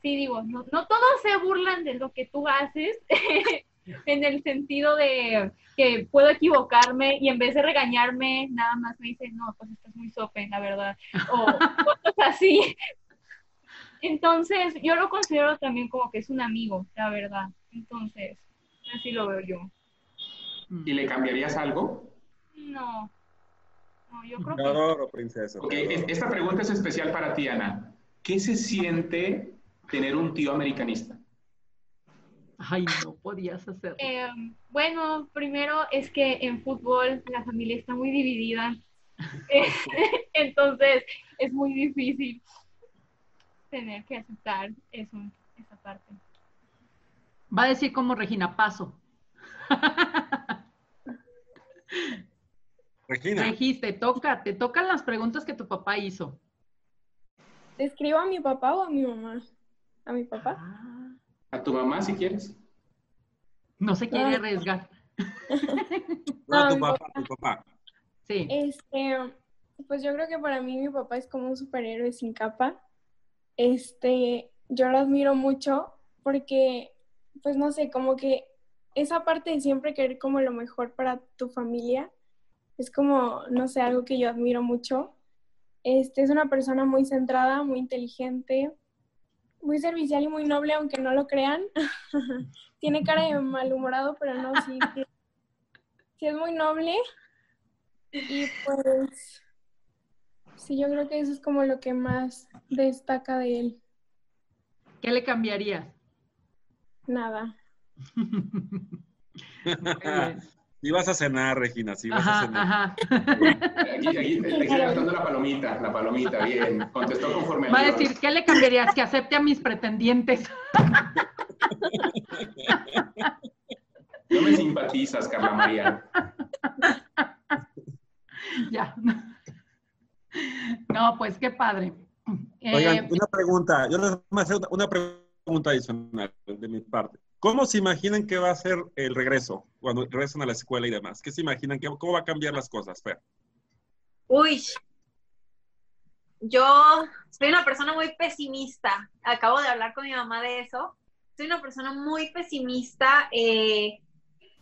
Sí, digo, no, no todos se burlan de lo que tú haces, (laughs) en el sentido de que puedo equivocarme y en vez de regañarme, nada más me dicen, no, pues estás muy sope, la verdad, o (laughs) cosas así. Entonces, yo lo considero también como que es un amigo, la verdad. Entonces, así lo veo yo. ¿Y le cambiarías algo? No, no, yo creo Te que adoro, princesa. Ok, te es- adoro. esta pregunta es especial para ti, Ana. ¿Qué se siente tener un tío americanista? Ay, no podías hacerlo. Eh, bueno, primero es que en fútbol la familia está muy dividida. (laughs) Entonces es muy difícil tener que aceptar eso, esa parte. Va a decir como Regina Paso. Regina, Regis, te toca, te tocan las preguntas que tu papá hizo. ¿Te escribo a mi papá o a mi mamá? ¿A mi papá? Ah, A tu mamá, si quieres. no se quiere Ah. arriesgar. no, a tu (laughs) papá, tu papá. Sí. Este, pues yo creo que para mí mi papá es como un superhéroe sin capa. Este, yo lo admiro mucho porque, pues no sé, como que esa parte de siempre querer como lo mejor para tu familia es como, no sé, algo que yo admiro mucho. Este, es una persona muy centrada, muy inteligente, muy servicial y muy noble, aunque no lo crean. (laughs) Tiene cara de malhumorado, pero no, sí, sí, es muy noble. Y pues, sí, yo creo que eso es como lo que más destaca de él. ¿Qué le cambiarías? Nada. (laughs) Si vas a cenar, Regina, si vas a cenar. ajá. Aquí, aquí te estoy gastando la palomita, la palomita, bien. Contestó conforme Va a decir, ¿qué le cambiarías? Que acepte a mis pretendientes. (laughs) No me simpatizas, Carla María. ya. No, pues qué padre. Eh, Oigan, una pregunta. Yo les voy a hacer una- una pregunta adicional de mi parte. ¿Cómo se imaginan que va a ser el regreso cuando regresan a la escuela y demás? ¿Qué se imaginan? que- ¿Cómo va a cambiar las cosas, Fer? Uy, yo soy una persona muy pesimista. Acabo de hablar con mi mamá de eso. Soy una persona muy pesimista. eh,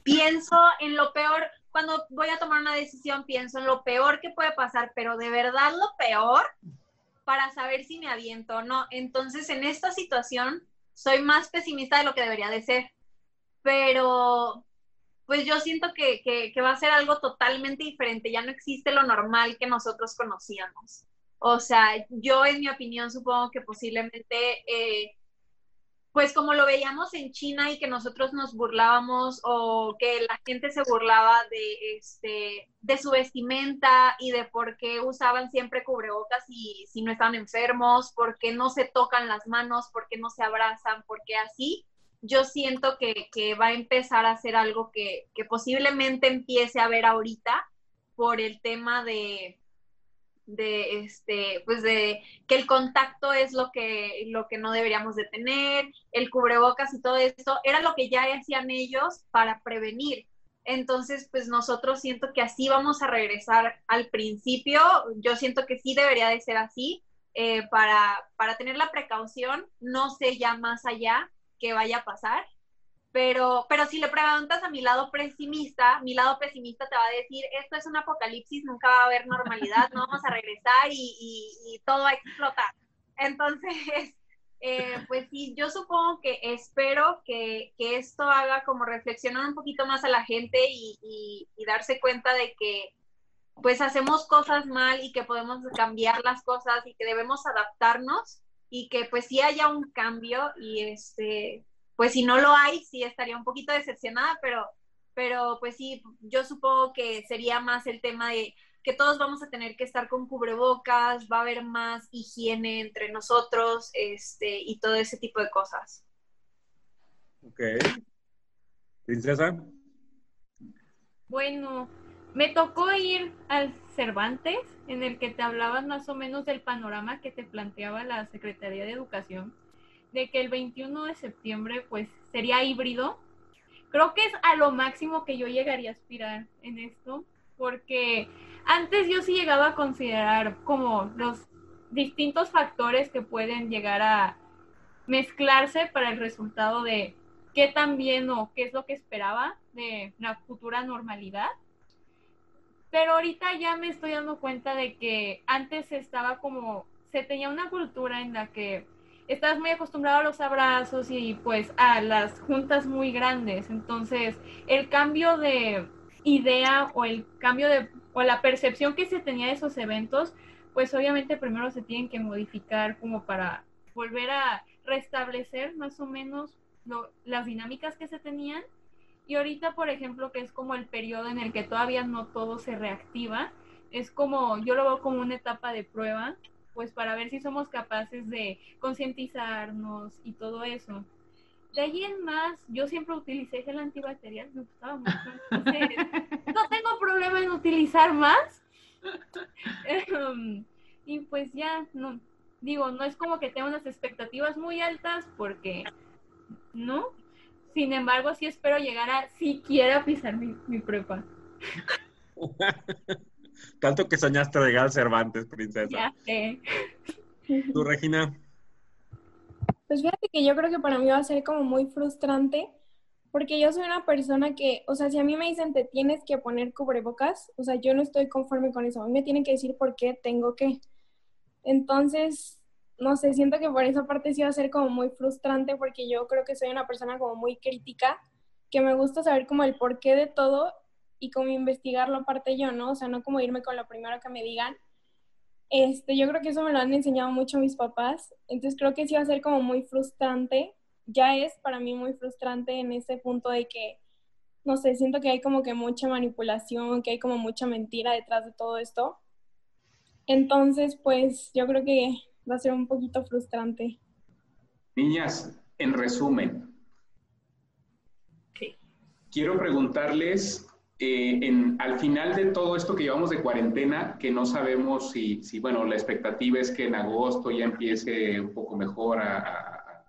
pienso en lo peor. Cuando voy a tomar una decisión, pienso en lo peor que puede pasar, pero de verdad lo peor para saber si me aviento o no. Entonces, en esta situación, soy más pesimista de lo que debería de ser. Pero, pues yo siento que, que- va a ser algo totalmente diferente. Ya no existe lo normal que nosotros conocíamos. O sea, yo en mi opinión supongo que posiblemente, eh, pues como lo veíamos en China y que nosotros nos burlábamos o que la gente se burlaba de, este, de su vestimenta y de por qué usaban siempre cubrebocas y si no estaban enfermos, por qué no se tocan las manos, por qué no se abrazan, por qué así. Yo siento que, va a empezar a ser algo que, que posiblemente empiece a ver ahorita por el tema de, de este pues de que el contacto es lo que lo que no deberíamos de tener el cubrebocas y todo esto era lo que ya hacían ellos para prevenir. Entonces pues nosotros siento que así vamos a regresar al principio. Yo siento que sí debería de ser así eh, para para tener la precaución. No sé ya más allá qué vaya a pasar pero, pero si le preguntas a mi lado pesimista, mi lado pesimista te va a decir, esto es un apocalipsis, nunca va a haber normalidad, no vamos a regresar y, todo va a explotar. Entonces, (laughs) eh, pues sí, yo supongo que espero que, esto haga como reflexionar un poquito más a la gente y, y, darse cuenta de que pues hacemos cosas mal y que podemos cambiar las cosas y que debemos adaptarnos y que pues sí haya un cambio y este pues si no lo hay, sí estaría un poquito decepcionada, pero, pero pues sí, yo supongo que sería más el tema de que todos vamos a tener que estar con cubrebocas, va a haber más higiene entre nosotros, este, y todo ese tipo de cosas. Ok. Princesa. Bueno, me tocó ir al Cervantes, en el que te hablaban más o menos del panorama que te planteaba la Secretaría de Educación de que el 21 de septiembre pues sería híbrido. Creo que es a lo máximo que yo llegaría a aspirar en esto, porque antes yo sí llegaba a considerar como los distintos factores que pueden llegar a mezclarse para el resultado de qué tan bien o qué es lo que esperaba de la futura normalidad. Pero ahorita ya me estoy dando cuenta de que antes estaba como, se tenía una cultura en la que estás muy acostumbrado a los abrazos y pues a las juntas muy grandes. Entonces, el cambio de idea o el cambio de o la percepción que se tenía de esos eventos, pues obviamente primero se tienen que modificar como para volver a restablecer más o menos las dinámicas que se tenían. Y ahorita, por ejemplo, que es como el periodo en el que todavía no todo se reactiva, es como, yo lo veo como una etapa de prueba pues para ver si somos capaces de concientizarnos y todo eso. De ahí en más, yo siempre utilicé gel antibacterial, me gustaba mucho. no tengo problema en utilizar más. Em, y pues ya, no, digo, no es como que tenga unas expectativas muy altas porque, ¿no? Sin embargo, sí espero llegar a siquiera pisar mi, mi prepa. (laughs) Tanto que soñaste de Gal Cervantes, princesa. Ya sé. ¿Tú, Regina? Pues fíjate que yo creo que para mí va a ser como muy frustrante, porque yo soy una persona que, o sea, si a mí me dicen te tienes que poner cubrebocas, o sea, yo no estoy conforme con eso. A mí me tienen que decir por qué tengo que. Entonces, no sé, siento que por esa parte sí va a ser como muy frustrante, porque yo creo que soy una persona como muy crítica, que me gusta saber como el porqué de todo y como investigarlo aparte yo, ¿no? O sea, no como irme con lo primero que me digan. Este, yo creo que eso me lo han enseñado mucho mis papás, entonces creo que sí va a ser como muy frustrante, ya es para mí muy frustrante en ese punto de que, no sé, siento que hay como que mucha manipulación, que hay como mucha mentira detrás de todo esto. Entonces, pues yo creo que va a ser un poquito frustrante. Niñas, en resumen, quiero preguntarles eh, en, al final de todo esto que llevamos de cuarentena, que no sabemos si, si, bueno, la expectativa es que en agosto ya empiece un poco mejor a,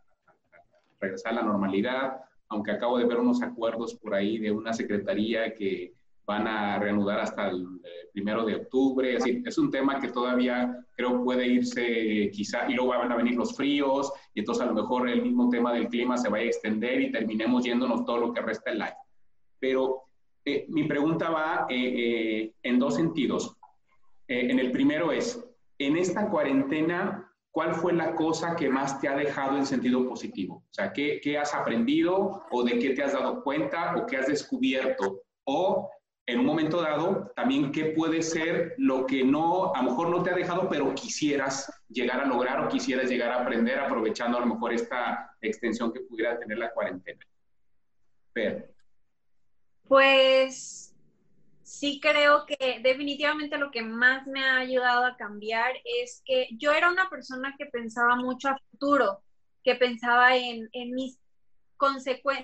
regresar a la normalidad, aunque acabo de ver unos acuerdos por ahí de una secretaría que van a reanudar hasta el eh, primero de octubre. Es, decir, es un tema que todavía creo puede irse quizá, y luego van a venir los fríos, y entonces a lo mejor el mismo tema del clima se vaya a extender y terminemos yéndonos todo lo que resta el año. Pero eh, mi pregunta va eh, eh, en dos sentidos. en el primero es, en esta cuarentena, ¿cuál fue la cosa que más te ha dejado en sentido positivo? O sea, ¿qué, has aprendido o de qué te has dado cuenta o qué has descubierto? O en un momento dado, también qué puede ser lo que no, a lo mejor no te ha dejado, pero quisieras llegar a lograr o quisieras llegar a aprender aprovechando a lo mejor esta extensión que pudiera tener la cuarentena. Pero. Pues sí creo que definitivamente lo que más me ha ayudado a cambiar es que yo era una persona que pensaba mucho a futuro, que pensaba en, mis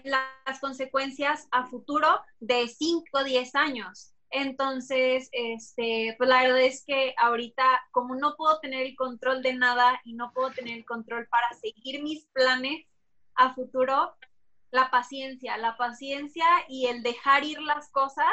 las consecuencias a futuro de 5 o 10 años. Entonces, este, pues la verdad es que ahorita, como no puedo tener el control de nada y no puedo tener el control para seguir mis planes a futuro, la paciencia, la paciencia y el dejar ir las cosas,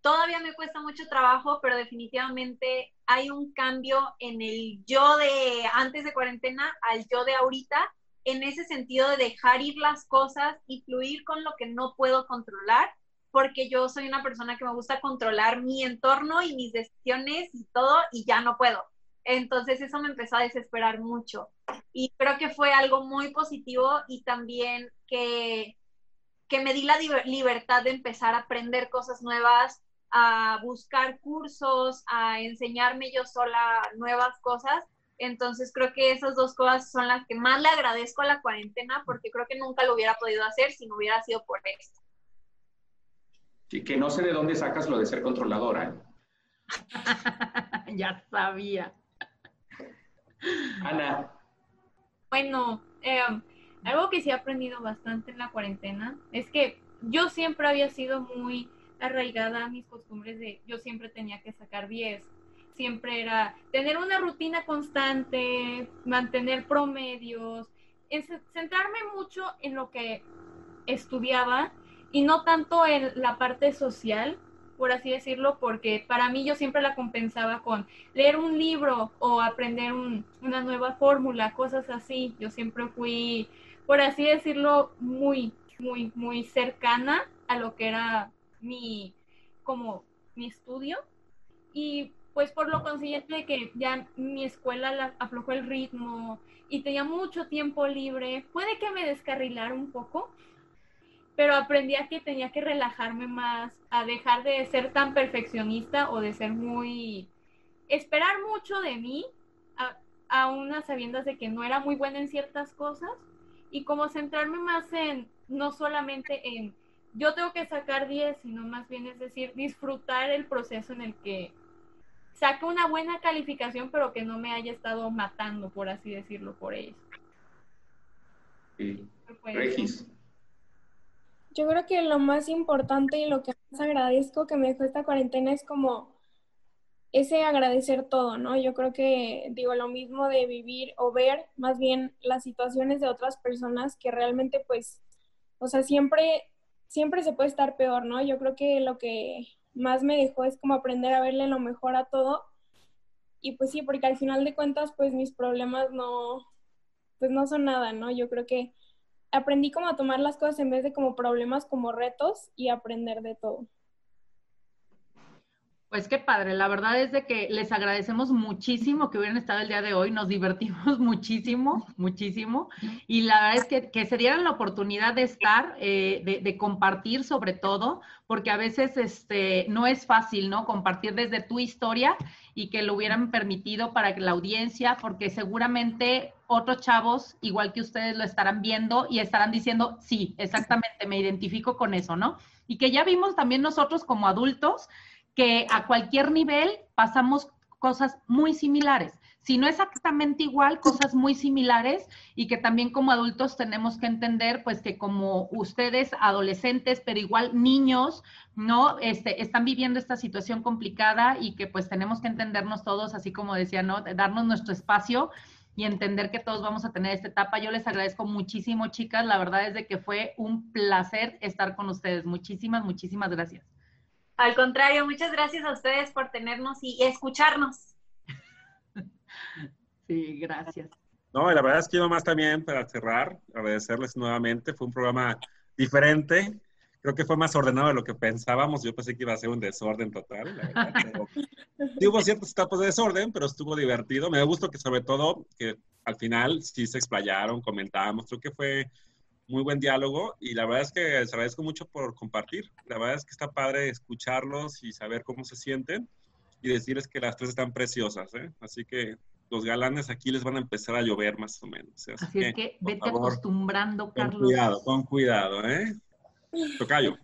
todavía me cuesta mucho trabajo, pero definitivamente hay un cambio en el yo de antes de cuarentena al yo de ahorita en ese sentido de dejar ir las cosas y fluir con lo que no puedo controlar, porque yo soy una persona que me gusta controlar mi entorno y mis decisiones y todo, y ya no puedo. Entonces eso me empezó a desesperar mucho. Y creo que fue algo muy positivo y también que, que me di la libertad de empezar a aprender cosas nuevas, a buscar cursos, a enseñarme yo sola nuevas cosas entonces creo que esas dos cosas son las que más le agradezco a la cuarentena porque creo que nunca lo hubiera podido hacer si no hubiera sido por esto. Y que no sé de dónde sacas lo de ser controladora. (laughs) ya sabía. Ana. Bueno, eh, algo que sí he aprendido bastante en la cuarentena es que yo siempre había sido muy arraigada a mis costumbres de yo siempre tenía que sacar 10 siempre era tener una rutina constante, mantener promedios, centrarme mucho en lo que estudiaba y no tanto en la parte social, por así decirlo, porque para mí yo siempre la compensaba con leer un libro o aprender una nueva fórmula, cosas así. Yo siempre fui, por así decirlo, muy, muy, muy cercana a lo que era mi, como mi estudio. Y pues por lo consiguiente de que ya mi escuela aflojó el ritmo y tenía mucho tiempo libre, puede que me descarrilara un poco, pero aprendí a que tenía que relajarme más, a dejar de ser tan perfeccionista o de ser muy... esperar mucho de mí, a, a unas sabiendas de que no era muy buena en ciertas cosas, y como centrarme más en, no solamente en yo tengo que sacar 10, sino más bien es decir, disfrutar el proceso en el que saque una buena calificación, pero que no me haya estado matando, por así decirlo, por ello. Regis. Yo creo que lo más importante y lo que más agradezco que me dejó esta cuarentena es como ese agradecer todo, ¿no? Yo creo que digo lo mismo de vivir o ver más bien las situaciones de otras personas que realmente pues, o sea, siempre, siempre se puede estar peor, ¿no? Yo creo que lo que más me dejó es como aprender a verle lo mejor a todo. Y pues sí, porque al final de cuentas, pues mis problemas no, pues no son nada, ¿no? Yo creo que aprendí como tomar las cosas en vez de como problemas, como retos y aprender de todo. Pues qué padre, la verdad es de que les agradecemos muchísimo que hubieran estado el día de hoy, nos divertimos (laughs) muchísimo, muchísimo, y la verdad es que, que se dieran la oportunidad de estar, eh, de, de, compartir sobre todo, porque a veces este, no es fácil, ¿no? Compartir desde tu historia y que lo hubieran permitido para que la audiencia, porque seguramente otros chavos, igual que ustedes, lo estarán viendo y estarán diciendo, sí, exactamente, me identifico con eso, ¿no? Y que ya vimos también nosotros como adultos, que a cualquier nivel pasamos cosas muy similares. Si no exactamente igual, cosas muy similares y que también como adultos tenemos que entender, pues que como ustedes, adolescentes, pero igual niños, ¿no? Este, están viviendo esta situación complicada y que pues tenemos que entendernos todos, así como decía, ¿no? Darnos nuestro espacio y entender que todos vamos a tener esta etapa. Yo les agradezco muchísimo, chicas. La verdad es de que fue un placer estar con ustedes. Muchísimas, muchísimas gracias. Al contrario, muchas gracias a ustedes por tenernos y escucharnos. (laughs) Sí, gracias. No, la verdad es que yo más también para cerrar, agradecerles nuevamente. Fue un programa diferente. Creo que fue más ordenado de lo que pensábamos. Yo pensé que iba a ser un desorden total. La verdad, (laughs) sí hubo ciertos etapas de desorden, pero estuvo divertido. Me gustó que sobre todo que al final sí se explayaron, comentábamos. Creo que fue muy buen diálogo y la verdad es que les agradezco mucho por compartir. La verdad es que está padre escucharlos y saber cómo se sienten y decirles que las tres están preciosas, ¿eh? Así que los galanes aquí les van a empezar a llover más o menos. ¿eh? Así, es que vete acostumbrando, Carlos. Con cuidado, con cuidado, ¿eh? Tocayo.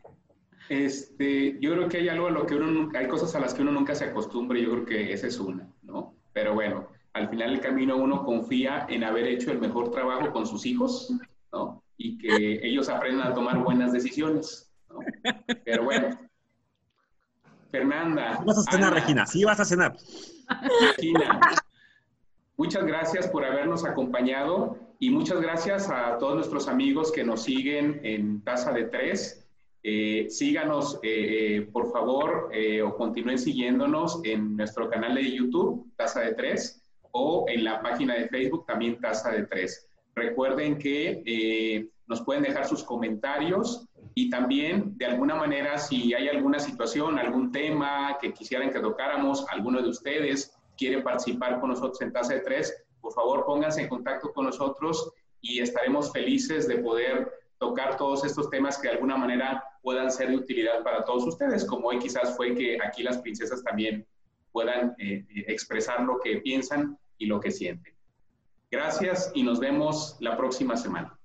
Este, yo creo que hay algo a lo que uno hay cosas a las que uno nunca se acostumbra y yo creo que esa es una, ¿no? Pero bueno, al final del camino uno confía en haber hecho el mejor trabajo con sus hijos, ¿no? Y que ellos aprendan a tomar buenas decisiones, ¿no? Pero bueno. Fernanda. Vas a cenar, Regina, sí vas a cenar. Regina, muchas gracias por habernos acompañado y muchas gracias a todos nuestros amigos que nos siguen en Taza de Tres eh, síganos, eh, eh, por favor, o continúen siguiéndonos en nuestro canal de YouTube, Taza de Tres, o en la página de Facebook, también Taza de Tres. Recuerden que nos pueden dejar sus comentarios y también, de alguna manera, si hay alguna situación, algún tema que quisieran que tocáramos, alguno de ustedes quiere participar con nosotros en Taza de Tres, por favor, pónganse en contacto con nosotros y estaremos felices de poder tocar todos estos temas que de alguna manera puedan ser de utilidad para todos ustedes, como hoy quizás fue que aquí las princesas también puedan eh, eh, expresar lo que piensan y lo que sienten. Gracias y nos vemos la próxima semana.